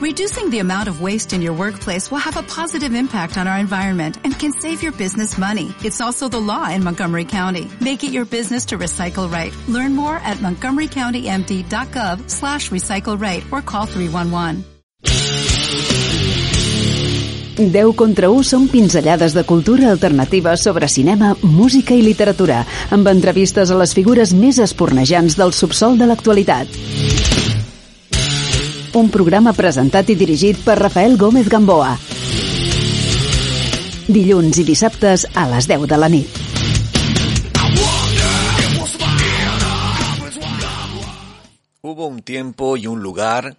Reducing the amount of waste in your workplace will have a positive impact on our environment and can save your business money. It's also the law in Montgomery County. Make it your business to recycle right. Learn more at montgomerycountymd.gov slash recycle right or call 311. 10 contra 1 són pinzellades de cultura alternativa sobre cinema, música i literatura, amb entrevistes a les figures més espornejants del subsol de l'actualitat. Un programa presentat i dirigit per Rafael Gómez Gamboa. Dilluns i dissabtes a les 10 de. Hubo un tiempo y un lugar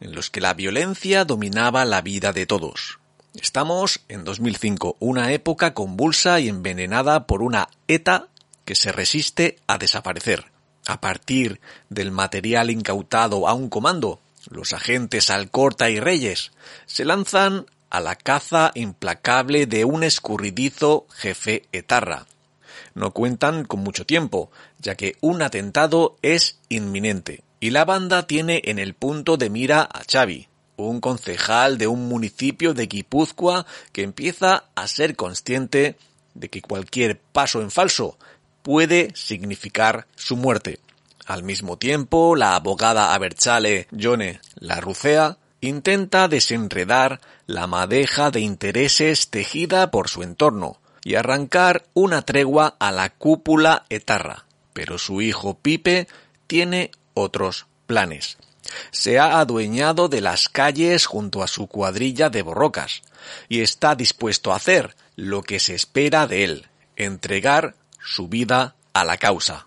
en los que la violencia dominaba la vida de todos. Estamos en 2005, una época convulsa y envenenada por una ETA que se resiste a desaparecer. A partir del material incautado a un comando, los agentes Alcorta y Reyes se lanzan a la caza implacable de un escurridizo jefe etarra. No cuentan con mucho tiempo, ya que un atentado es inminente, y la banda tiene en el punto de mira a Xavi, un concejal de un municipio de Guipúzcoa que empieza a ser consciente de que cualquier paso en falso puede significar su muerte. Al mismo tiempo, la abogada Aberchale Yone Larrucea intenta desenredar la madeja de intereses tejida por su entorno y arrancar una tregua a la cúpula etarra. Pero su hijo Pipe tiene otros planes se ha adueñado de las calles junto a su cuadrilla de borrocas y está dispuesto a hacer lo que se espera de él, entregar su vida a la causa.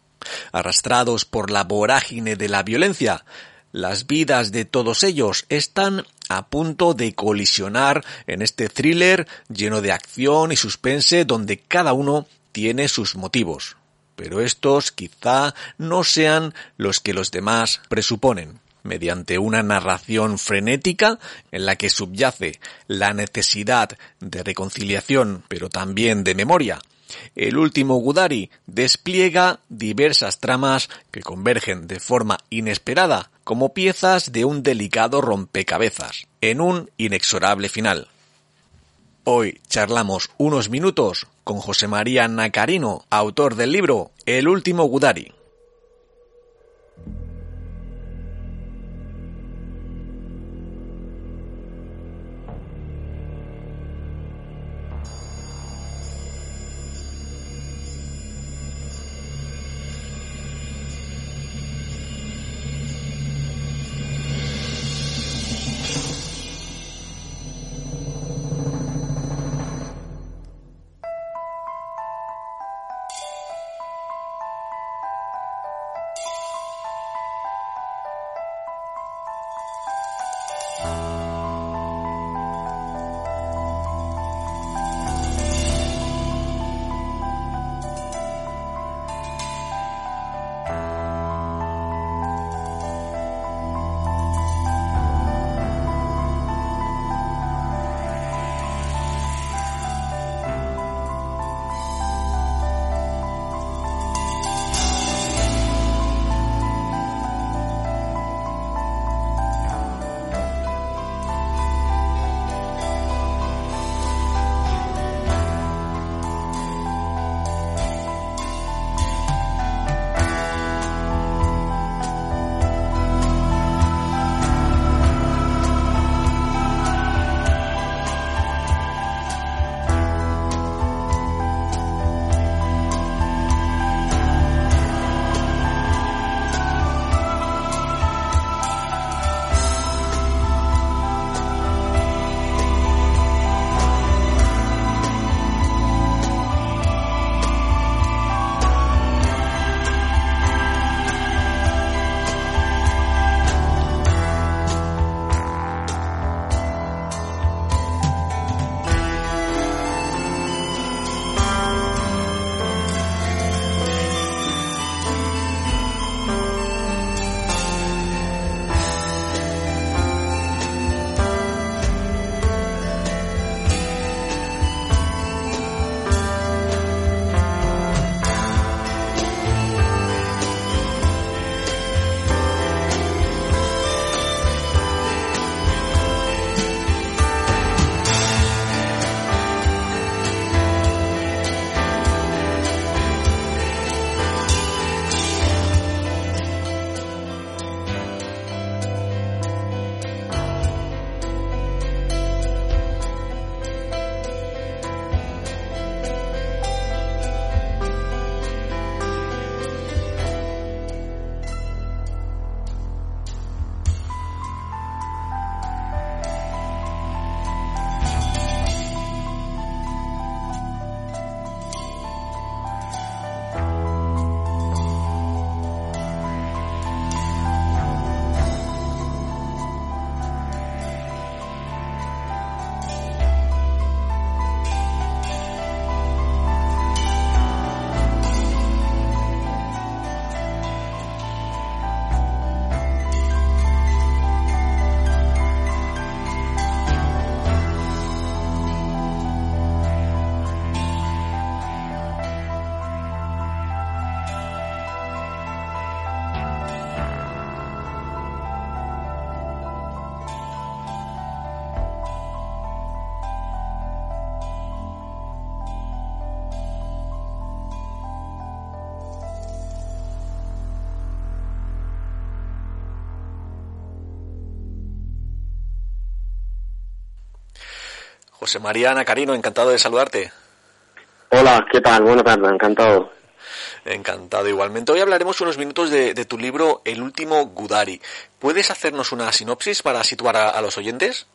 Arrastrados por la vorágine de la violencia, las vidas de todos ellos están a punto de colisionar en este thriller lleno de acción y suspense donde cada uno tiene sus motivos. Pero estos quizá no sean los que los demás presuponen mediante una narración frenética en la que subyace la necesidad de reconciliación, pero también de memoria. El último Gudari despliega diversas tramas que convergen de forma inesperada como piezas de un delicado rompecabezas, en un inexorable final. Hoy charlamos unos minutos con José María Nacarino, autor del libro El último Gudari. José María Nacarino, encantado de saludarte. Hola, ¿qué tal? Buenas tardes, encantado. Encantado igualmente. Hoy hablaremos unos minutos de, tu libro El último Gudari. ¿Puedes hacernos una sinopsis para situar a, los oyentes?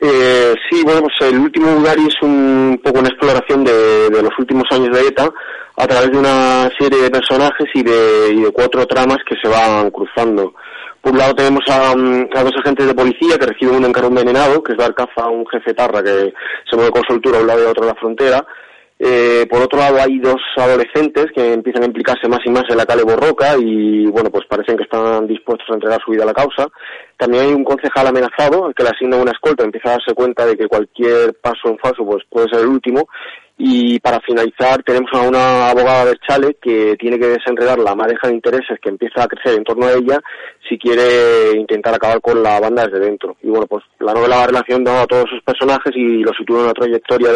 Eh, sí, bueno, pues el último Gudari es un poco una exploración de, los últimos años de ETA a través de una serie de personajes y de, y de cuatro tramas que se van cruzando. Por un lado tenemos a, dos agentes de policía que reciben un encargo envenenado, que es dar caza a un jefe tarra que se mueve con soltura a un lado y a otro de la frontera, eh, por otro lado, hay dos adolescentes que empiezan a implicarse más y más en la calle Borroca y, bueno, pues parecen que están dispuestos a entregar su vida a la causa. También hay un concejal amenazado al que le asigna una escolta, empieza a darse cuenta de que cualquier paso en falso pues puede ser el último y para finalizar tenemos a una abogada del Chale que tiene que desenredar la madeja de intereses que empieza a crecer en torno a ella si quiere intentar acabar con la banda desde dentro. Y bueno, pues la novela va relacionando a todos sus personajes y los sitúa en una trayectoria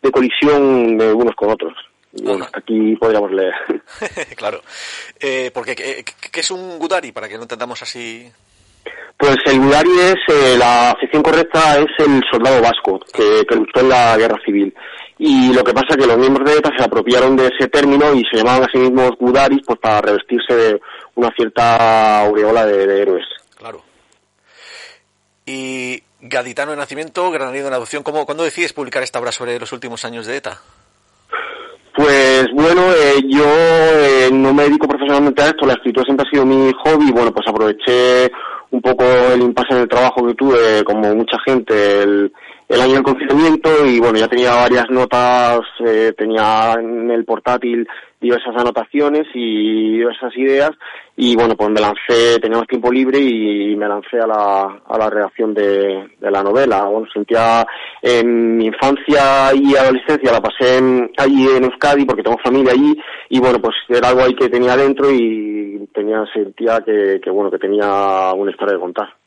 de, colisión de unos con otros. Y bueno, hasta aquí podríamos leer. claro. Eh, porque, ¿qué, es un Gudari? Para que no entendamos así pues el Gudari es, eh, la afición correcta es el soldado vasco que, que, luchó en la guerra civil. Y lo que pasa es que los miembros de ETA se apropiaron de ese término y se llamaban a sí mismos Gudaris pues para revestirse de una cierta aureola de, héroes. Claro. Y gaditano de nacimiento, granadino de adopción, ¿cómo, ¿cuándo decides publicar esta obra sobre los últimos años de ETA? Pues bueno, eh, yo eh, no me dedico profesionalmente a esto, la escritura siempre ha sido mi hobby, bueno, pues aproveché un poco el impasse en el trabajo que tuve, como mucha gente, el, el año del confinamiento y bueno, ya tenía varias notas, eh, tenía en el portátil diversas anotaciones y diversas ideas y bueno, pues me lancé, teníamos tiempo libre y me lancé a la, a la redacción de, de la novela. Bueno, sentía en mi infancia y adolescencia la pasé allí en Euskadi porque tengo familia allí y bueno, pues era algo ahí que tenía dentro y tenía, sentía que, que bueno, que tenía una historia de contar.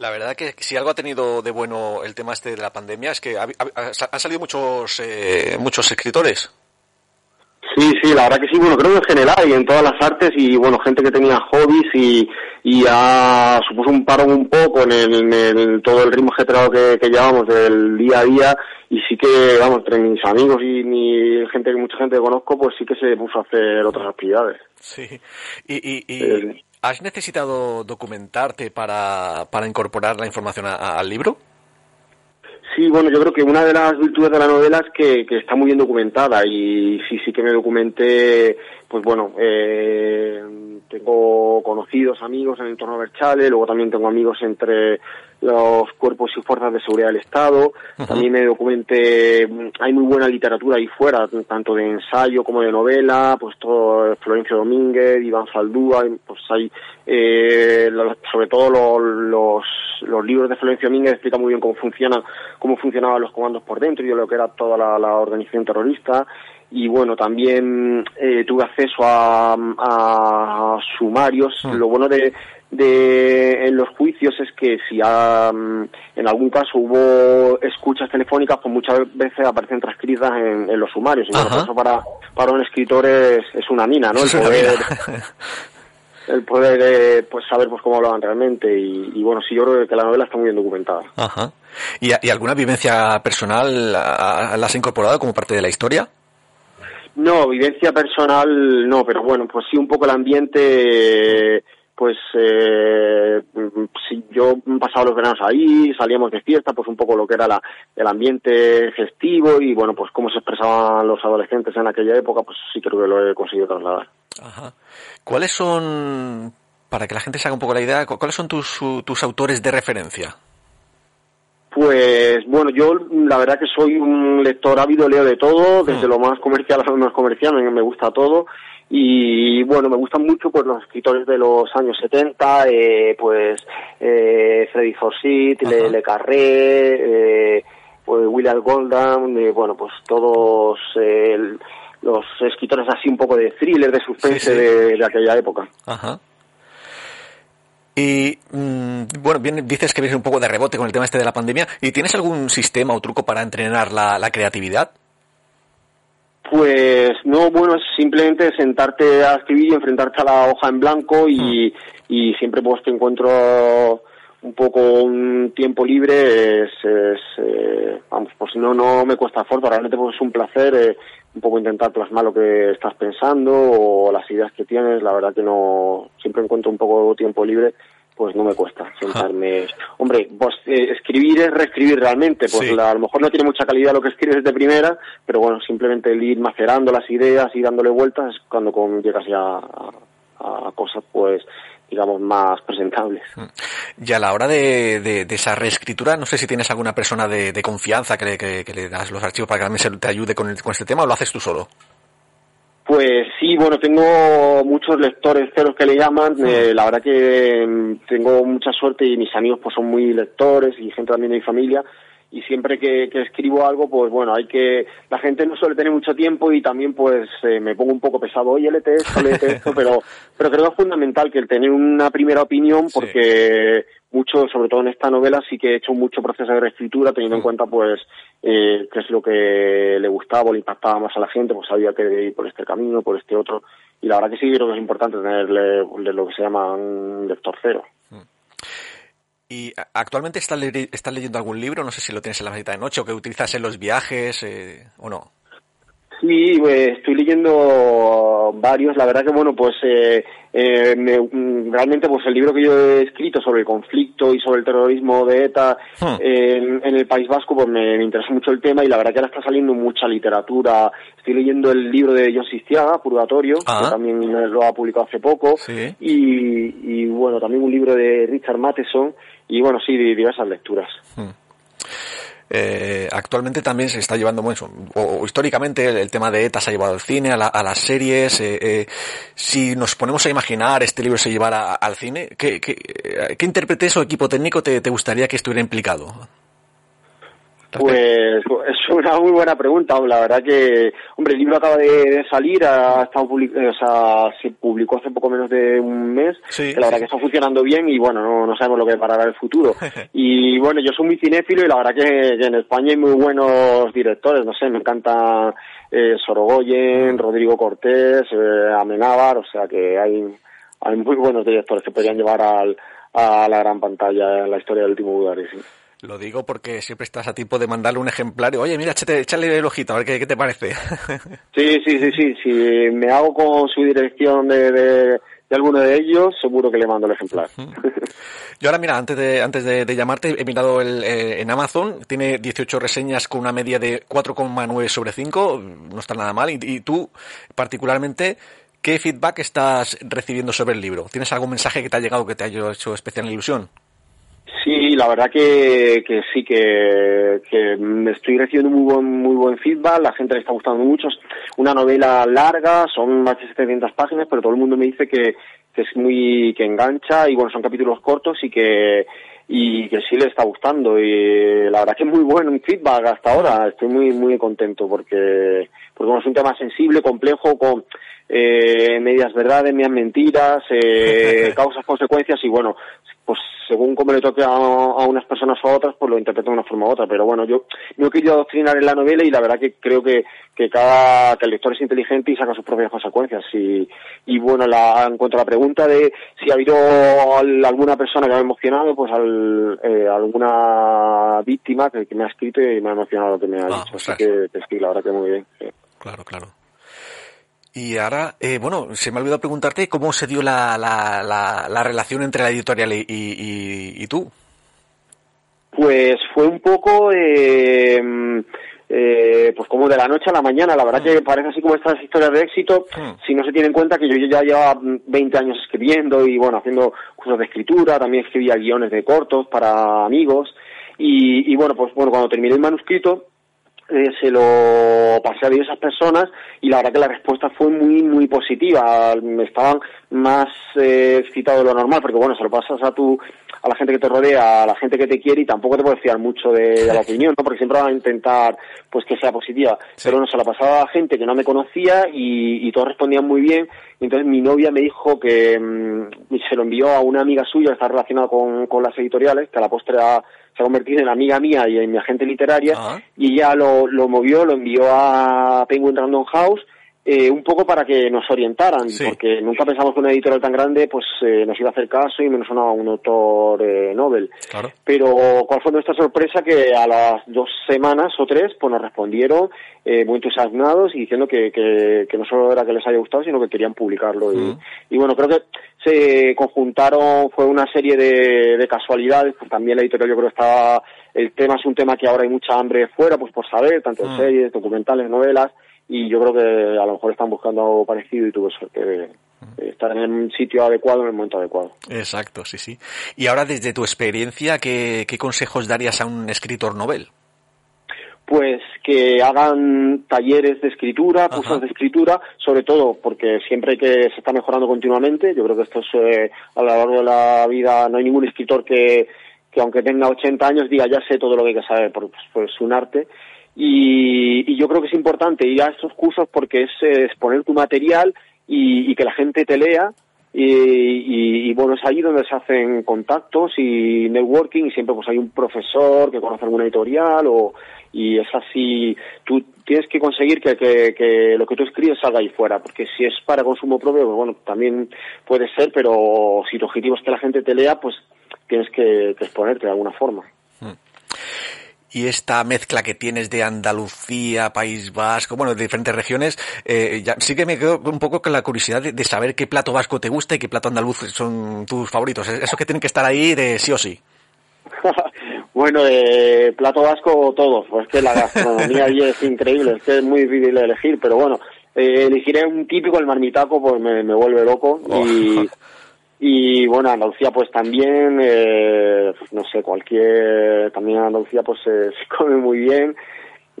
La verdad que si algo ha tenido de bueno el tema este de la pandemia es que han salido muchos eh, muchos escritores. Sí, sí, la verdad que sí, bueno, creo que en general y en todas las artes y bueno, gente que tenía hobbies y, y ha supuso un paro un poco en, el, todo el ritmo ajetreado que, que llevamos del día a día y sí que, vamos, entre mis amigos y mi gente, mucha gente que conozco, pues sí que se puso a hacer otras actividades. Sí, y, y, y ¿Has necesitado documentarte para, para incorporar la información al libro? Sí, bueno, yo creo que una de las virtudes de la novela es que está muy bien documentada y sí, sí que me documenté, pues bueno, eh, tengo conocidos, amigos en el entorno de Berchale, luego también tengo amigos entre los cuerpos y fuerzas de seguridad del Estado. También me documenté, hay muy buena literatura ahí fuera, tanto de ensayo como de novela, pues todo Florencio Domínguez, Iván Faldúa, pues hay eh, sobre todo los, los, libros de Florencio Domínguez explican muy bien cómo funciona, cómo funcionaban los comandos por dentro y lo que era toda la, la organización terrorista y bueno, también eh, tuve acceso a, a sumarios. Ah. Lo bueno de, de en los juicios es que si en algún caso hubo escuchas telefónicas, pues muchas veces aparecen transcritas en, los sumarios. Y bueno, eso para, para un escritor es, es una mina, ¿no? El poder, el poder pues saber pues cómo hablaban realmente. Y, bueno, sí, yo creo que la novela está muy bien documentada. Ajá. ¿Y, ¿Y alguna vivencia personal la has incorporado como parte de la historia? No, vivencia personal no, pero bueno, pues sí un poco el ambiente, pues eh, si yo pasaba los veranos ahí, salíamos de fiesta, pues un poco lo que era la, el ambiente festivo y bueno, pues cómo se expresaban los adolescentes en aquella época, pues sí creo que lo he conseguido trasladar. Ajá. ¿Cuáles son, para que la gente se haga un poco la idea, cuáles son tus, tus autores de referencia? Pues bueno, yo la verdad que soy un lector ávido, leo de todo, desde lo más comercial a lo menos comercial, me, gusta todo. Y bueno, me gustan mucho pues los escritores de los años 70, eh, pues eh, Freddy Forsyth, Le, Le, Carré, eh, pues William Goldham, eh, bueno, pues todos los escritores así un poco de thriller, de suspense De, de, aquella época. Ajá. Y mm, bueno, bien, dices que vienes un poco de rebote con el tema este de la pandemia. ¿Y tienes algún sistema o truco para entrenar la, creatividad? Pues no, bueno, es simplemente sentarte a escribir y enfrentarte a la hoja en blanco y, mm. y siempre pues te encuentro un poco un tiempo libre es, eh, vamos, pues no, no me cuesta esfuerzo, realmente pues es un placer eh, un poco intentar plasmar lo que estás pensando o las ideas que tienes, la verdad que no, siempre encuentro un poco tiempo libre pues no me cuesta sentarme. Hombre, pues eh, escribir es reescribir realmente, pues a lo mejor no tiene mucha calidad lo que escribes de primera, pero bueno, simplemente el ir macerando las ideas y dándole vueltas es cuando llegas ya a cosas pues digamos, más presentables. Mm. Y a la hora de, de, esa reescritura, no sé si tienes alguna persona de, de confianza que le, que, le, das los archivos para que también se te ayude con, con este tema o lo haces tú solo? Pues sí, bueno, tengo muchos lectores ceros que le llaman. Eh, la verdad que mm, tengo mucha suerte y mis amigos pues son muy lectores y gente también de mi familia y siempre que, escribo algo, pues bueno, hay que, la gente no suele tener mucho tiempo y también pues eh, me pongo un poco pesado, oye, léete esto, léete esto, pero, pero creo que es fundamental que el tener una primera opinión, porque mucho, sobre todo en esta novela, sí que he hecho mucho proceso de reescritura, teniendo en mm. cuenta pues eh, qué es lo que le gustaba o le impactaba más a la gente, pues sabía que ir por este camino, por este otro, y la verdad que sí creo que es importante tenerle lo que se llama un lector cero. ¿Y actualmente estás, leyendo algún libro? No sé si lo tienes en la mesita de noche o que utilizas en los viajes eh, o no. Sí, pues, estoy leyendo varios. La verdad que, bueno, pues eh, eh, mm, realmente pues el libro que yo he escrito sobre el conflicto y sobre el terrorismo de ETA hmm. en, el País Vasco, pues me, interesa mucho el tema y la verdad que ahora está saliendo mucha literatura. Estoy leyendo el libro de José Ciaga, Purgatorio, que ah. también lo ha publicado hace poco. Y, y, bueno, también un libro de Richard Matheson y bueno, sí, diversas lecturas. Hmm. Eh, actualmente también se está llevando mucho, o, históricamente el, tema de ETA se ha llevado al cine, a, las series. Eh, eh, si nos ponemos a imaginar este libro se llevara al cine, ¿qué, qué, qué intérpretes o equipo técnico te, te gustaría que estuviera implicado? Pues es una muy buena pregunta. La verdad que, hombre, el libro acaba de, salir, ha estado o sea, se publicó hace poco menos de un mes. que la verdad que está funcionando bien y bueno, no, no sabemos lo que parará el futuro. y bueno, yo soy muy cinéfilo y la verdad que, en España hay muy buenos directores. No sé, me encanta eh, Sorogoyen, Rodrigo Cortés, eh, Amenábar, o sea que hay, hay muy buenos directores que podrían llevar al, a la gran pantalla la historia del último Budari, sí. Lo digo porque siempre estás a tiempo de mandarle un ejemplario. Oye, mira, échale, el ojito, a ver qué, te parece. Sí, sí, sí, sí. Si me hago con su dirección de, de, alguno de ellos, seguro que le mando el ejemplar. Yo ahora, mira, antes de, antes de, llamarte, he mirado el, eh, en Amazon, tiene 18 reseñas con una media de 4,9 sobre 5, no está nada mal. Y, tú, particularmente, ¿qué feedback estás recibiendo sobre el libro? ¿Tienes algún mensaje que te ha llegado que te haya hecho especial ilusión? Sí, la verdad que, que sí, que, que estoy recibiendo muy buen, muy buen feedback, la gente le está gustando mucho. Es una novela larga, son más de 700 páginas, pero todo el mundo me dice que, que es muy, que engancha y bueno, son capítulos cortos y que, y que sí le está gustando y la verdad que es muy bueno el feedback hasta ahora, estoy muy, muy contento porque, porque bueno, es un tema sensible, complejo, con, eh, medias verdades, medias mentiras, eh, causas, consecuencias y bueno, pues según como le toque a, unas personas o a otras, pues lo interpreto de una forma u otra. Pero bueno, yo no he querido adoctrinar en la novela y la verdad que creo que, que cada que el lector es inteligente y saca sus propias consecuencias. Y, y bueno, la, en cuanto a la pregunta de si ha habido alguna persona que me ha emocionado, pues al, eh, alguna víctima que, me ha escrito y me ha emocionado lo que me ha ah, dicho. Así que, que, sí, la verdad que muy bien. Claro, claro. Y ahora, eh, bueno, se me ha olvidado preguntarte cómo se dio la, la, la, relación entre la editorial y, y, tú. Pues fue un poco, eh, eh, pues como de la noche a la mañana. La verdad que mm. parece así como estas historias de éxito, mm. si no se tiene en cuenta que yo ya llevaba 20 años escribiendo y bueno, haciendo cursos de escritura, también escribía guiones de cortos para amigos. Y, y bueno, pues bueno, cuando terminé el manuscrito, eh, se lo pasé a diversas personas y la verdad que la respuesta fue muy muy positiva. Estaban más eh, excitados de lo normal porque bueno se lo pasas a tu a la gente que te rodea a la gente que te quiere y tampoco te puedes fiar mucho de, la opinión no porque siempre van a intentar pues que sea positiva. Pero no se la pasaba a gente que no me conocía y, todos respondían muy bien. Y entonces mi novia me dijo que mm, se lo envió a una amiga suya que está relacionada con, con las editoriales que a la postre ha se ha convertido en amiga mía y en mi agente literaria, ah. y ella lo, lo movió, lo envió a Penguin Random House, eh, un poco para que nos orientaran, porque nunca pensamos que una editorial tan grande pues eh, nos iba a hacer caso y menos a un autor eh, Nobel. Pero cuál fue nuestra sorpresa que a las dos semanas o tres pues nos respondieron eh, muy entusiasmados y diciendo que, que, no solo era que les haya gustado, sino que querían publicarlo. Y, y, bueno, creo que se conjuntaron, fue una serie de, de casualidades, pues también la editorial yo creo que estaba, el tema es un tema que ahora hay mucha hambre fuera, pues por saber, tanto en series, documentales, novelas, y yo creo que a lo mejor están buscando algo parecido y tuve suerte de estar en el sitio adecuado en el momento adecuado. Exacto, sí, sí. Y ahora desde tu experiencia, ¿qué, consejos darías a un escritor novel? Pues que hagan talleres de escritura, cursos de escritura, sobre todo porque siempre que se está mejorando continuamente. Yo creo que esto es eh, a lo largo de la vida no hay ningún escritor que, que aunque tenga 80 años diga ya sé todo lo que hay que saber, porque pues, es un arte y, yo creo que es importante ir a estos cursos porque es exponer tu material y, que la gente te lea y, bueno, es ahí donde se hacen contactos y networking y siempre pues hay un profesor que conoce alguna editorial o y es así, tú tienes que conseguir que, que, lo que tú escribes salga ahí fuera, porque si es para consumo propio, pues bueno, también puede ser, pero si tu objetivo es que la gente te lea, pues tienes que, exponerte de alguna forma. Y esta mezcla que tienes de Andalucía, País Vasco, bueno, de diferentes regiones, eh, ya, sí que me quedo un poco con la curiosidad de, saber qué plato vasco te gusta y qué plato andaluz son tus favoritos. Eso que tienen que estar ahí de sí o sí. bueno, eh, plato vasco todos, pues que la gastronomía allí es increíble, es que es muy difícil de elegir, pero bueno, eh, elegiré un típico, el marmitaco, pues me, vuelve loco. Oh. Y bueno, Andalucía pues también, eh, no sé, cualquier, también Andalucía pues se, come muy bien.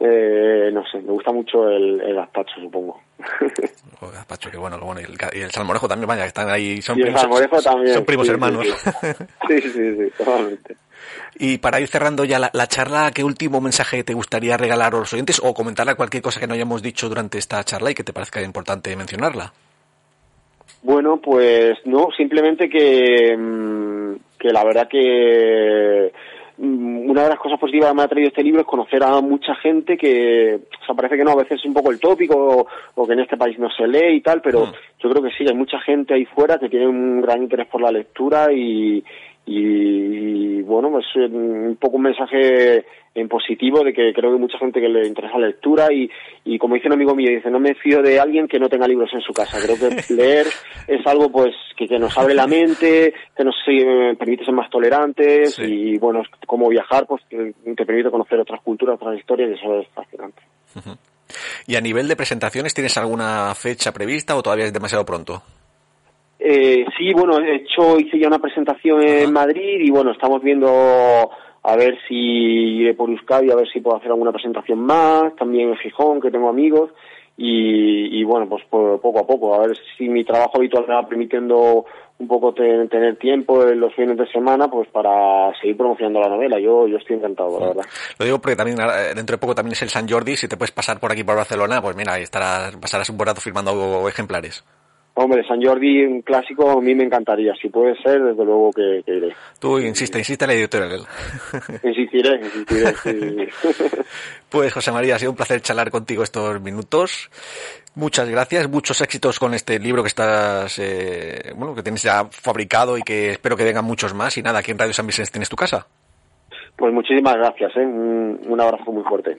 Eh, no sé, me gusta mucho el, el gazpacho, supongo. El gazpacho, qué bueno, qué bueno. Y el, salmorejo también, vaya, están ahí, son y primos, el también, son primos hermanos. Sí sí. sí, totalmente. Y para ir cerrando ya la, la, charla, ¿qué último mensaje te gustaría regalar a los oyentes o comentar cualquier cosa que no hayamos dicho durante esta charla y que te parezca importante mencionarla? Bueno, pues no, simplemente que, mm, que la verdad que mm, una de las cosas positivas que me ha traído este libro es conocer a mucha gente que, o sea, parece que no, a veces es un poco el tópico o, que en este país no se lee y tal, pero mm. yo creo que sí, hay mucha gente ahí fuera que tiene un gran interés por la lectura y, y, bueno, pues un poco un mensaje en positivo de que creo que mucha gente que le interesa la lectura y, y como dice un amigo mío, dice, no me fío de alguien que no tenga libros en su casa. Creo que leer es algo pues que, que nos abre la mente, que nos eh, permite ser más tolerantes y bueno, como viajar pues te permite conocer otras culturas, otras historias y eso es fascinante. ¿Y a nivel de presentaciones tienes alguna fecha prevista o todavía es demasiado pronto? Eh, sí, bueno, he hecho, hice ya una presentación en Madrid y bueno, estamos viendo a ver si iré por Euskadi, a ver si puedo hacer alguna presentación más, también en Gijón, que tengo amigos, y, bueno, pues poco a poco, a ver si mi trabajo habitual me va permitiendo un poco tener tiempo en los fines de semana pues para seguir promocionando la novela. Yo, yo estoy encantado, la verdad. Lo digo porque también eh, dentro de poco también es el San Jordi, si te puedes pasar por aquí por Barcelona, pues mira, estarás, pasarás un buen rato firmando ejemplares. Hombre, San Jordi, un clásico, a mí me encantaría. Si puede ser, desde luego que, iré. Tú insiste, insiste la editorial. insistiré, insistiré. pues José María, ha sido un placer charlar contigo estos minutos. Muchas gracias, muchos éxitos con este libro que estás, eh, bueno, que tienes ya fabricado y que espero que vengan muchos más. Y nada, aquí en Radio San Vicente tienes tu casa. Pues muchísimas gracias, ¿eh? un abrazo muy fuerte.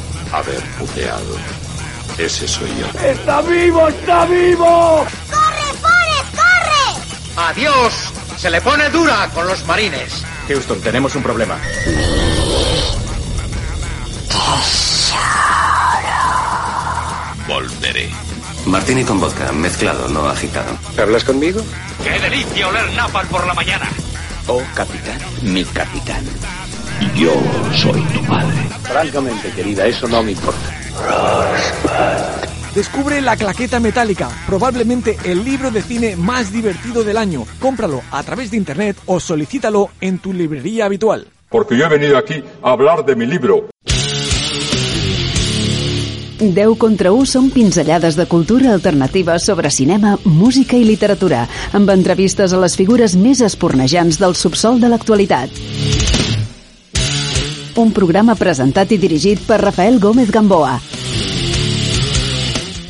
haber puteado. Ese soy yo. ¡Está vivo! ¡Está vivo! ¡Corre, Forrest, corre! ¡Adiós! Se le pone dura con los marines. Houston, tenemos un problema. Volveré. Martini con vodka, mezclado, no agitado. ¿Hablas conmigo? ¡Qué delicia oler napal por la mañana! Oh, capitán, mi capitán. Yo soy tu padre. Francamente, querida, eso no me importa. Descubre La Claqueta Metálica, probablemente el libro de cine más divertido del año. Cómpralo a través de internet o solicítalo en tu librería habitual. Porque yo he venido aquí a hablar de mi libro. 10 contra 1 són pinzellades de cultura alternativa sobre cinema, música i literatura, amb entrevistes a les figures més espornejants del subsol de l'actualitat. Un programa presentat i dirigit per Rafael Gómez Gamboa.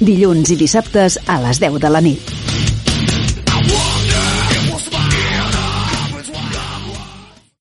Dilluns i dissabtes a les 10 de la nit.